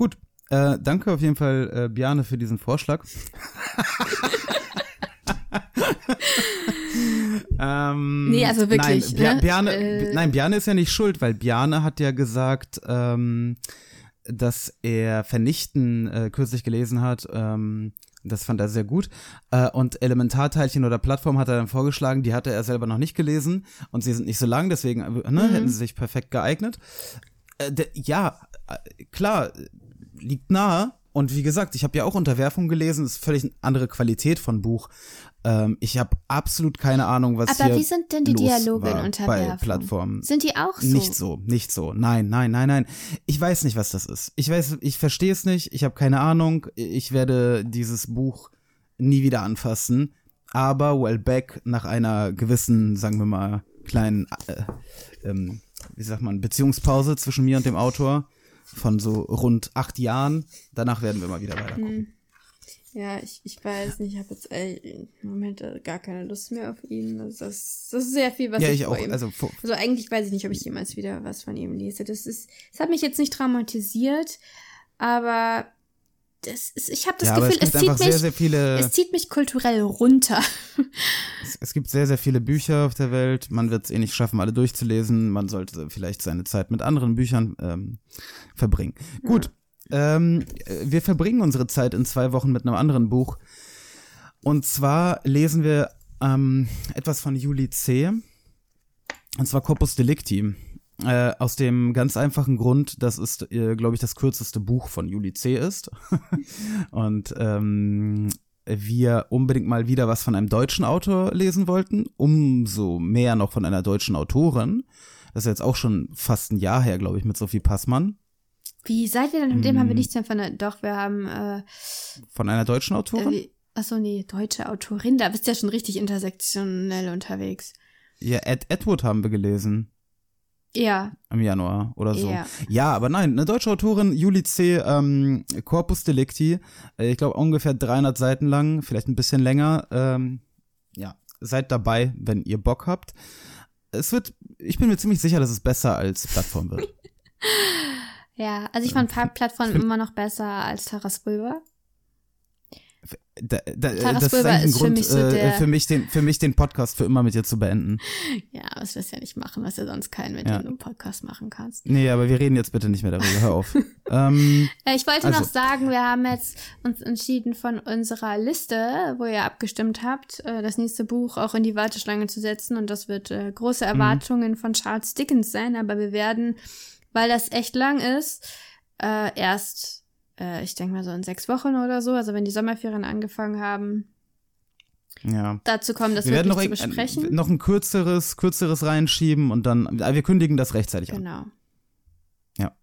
Gut. Äh, danke auf jeden Fall, äh, Bjarne, für diesen Vorschlag. ähm, Nee, also wirklich, Nein, Bja ne? Bjarne, Äh, nein, Bjarne ist ja nicht schuld, weil Bjarne hat ja gesagt, ähm, dass er Vernichten äh, kürzlich gelesen hat. Ähm, das fand er sehr gut. Äh, und Elementarteilchen oder Plattform hat er dann vorgeschlagen, die hatte er selber noch nicht gelesen und sie sind nicht so lang, deswegen äh, ne, Mhm. hätten sie sich perfekt geeignet. Äh, ja, äh, klar, äh, liegt nahe. Und wie gesagt, ich habe ja auch Unterwerfung gelesen, ist völlig eine andere Qualität von Buch. Ähm, ich habe absolut keine Ahnung, was Aber hier wie sind denn die Dialoge in bei Unterwerfung? Plattformen. Sind die auch so? Nicht so, nicht so. Nein, nein, nein, nein. Ich weiß nicht, was das ist. Ich weiß, ich verstehe es nicht. Ich habe keine Ahnung. Ich werde dieses Buch nie wieder anfassen. Aber Wellbeck nach einer gewissen, sagen wir mal, kleinen, äh, ähm, wie sagt man, Beziehungspause zwischen mir und dem Autor von so rund acht Jahren. Danach werden wir mal wieder weiter. Hm. Ja, ich, ich weiß nicht, ich habe jetzt ey, im Moment äh, gar keine Lust mehr auf ihn. Das, das, das ist sehr viel, was Ja, ich ich auch. vor ihm Also Also eigentlich weiß ich nicht, ob ich jemals wieder was von ihm lese. Das ist, das hat mich jetzt nicht traumatisiert, aber das ist, ich habe das ja, Gefühl, es es, zieht mich, sehr, sehr viele. es zieht mich kulturell runter. Es, es gibt sehr, sehr viele Bücher auf der Welt. Man wird es eh nicht schaffen, alle durchzulesen. Man sollte vielleicht seine Zeit mit anderen Büchern ähm, verbringen. Gut, ähm, äh, wir verbringen unsere Zeit in zwei Wochen mit einem anderen Buch. Und zwar lesen wir ähm, etwas von Juli C. Und zwar Corpus Delicti. Äh, aus dem ganz einfachen Grund, dass es, äh, glaube ich, das kürzeste Buch von Juli C. ist. Und ähm, wir unbedingt mal wieder was von einem deutschen Autor lesen wollten, umso mehr noch von einer deutschen Autorin. Das ist jetzt auch schon fast ein Jahr her, glaube ich, mit Sophie Passmann. Wie seid ihr denn? Mit dem haben wir Hm. nichts mehr von der, doch, wir haben, äh, Von einer deutschen Autorin? äh, achso, nee, deutsche Autorin, da bist du ja schon richtig intersektionell unterwegs. ja, Ed Edward haben wir gelesen. Ja, Im Januar oder so. Ja. Ja, aber nein, eine deutsche Autorin, Juli C., ähm, Corpus Delicti, äh, ich glaube ungefähr 300 Seiten lang, vielleicht ein bisschen länger. Ähm, ja, seid dabei, wenn ihr Bock habt. Es wird, ich bin mir ziemlich sicher, dass es besser als Plattform wird. ja, also ich fand Parkplattform find- immer noch besser als Taras Bulber. Da, da, Taras das ist ein ist für Grund, mich so äh, der- für, mich den, für mich den Podcast für immer mit dir zu beenden. Ja, aber das wirst du ja nicht machen, was ja sonst keinen, mit Ja. dem Podcast machen kannst. Nee, aber wir reden jetzt bitte nicht mehr darüber. Hör auf. ähm, Äh, ich wollte Also- noch sagen, wir haben jetzt uns entschieden, von unserer Liste, wo ihr abgestimmt habt, äh, das nächste Buch auch in die Warteschlange zu setzen. Und das wird äh, große Mhm. Erwartungen von Charles Dickens sein. Aber wir werden, weil das echt lang ist, äh, erst, äh, ich denke mal so in sechs Wochen oder so, also wenn die Sommerferien angefangen haben, ja. dazu kommen, das wir werden noch zu ein, besprechen. ein, noch ein kürzeres, kürzeres reinschieben und dann, äh, wir kündigen das rechtzeitig an. genau. Ja.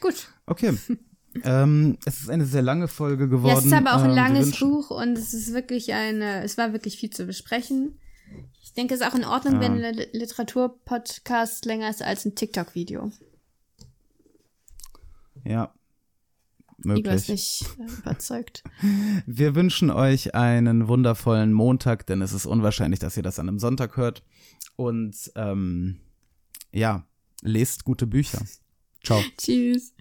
Gut. Okay. ähm, es ist eine sehr lange Folge geworden. Ja, es ist aber auch ein Ähm, langes Buch und es ist wirklich eine, es war wirklich viel zu besprechen. Ich denke, es ist auch in Ordnung, Ja. wenn ein Li- Literaturpodcast länger ist als ein TikTok-Video. Ja. Igor ist Möglich. nicht äh, überzeugt. Wir wünschen euch einen wundervollen Montag, denn es ist unwahrscheinlich, dass ihr das an einem Sonntag hört. Und ähm, ja, lest gute Bücher. Ciao. Tschüss.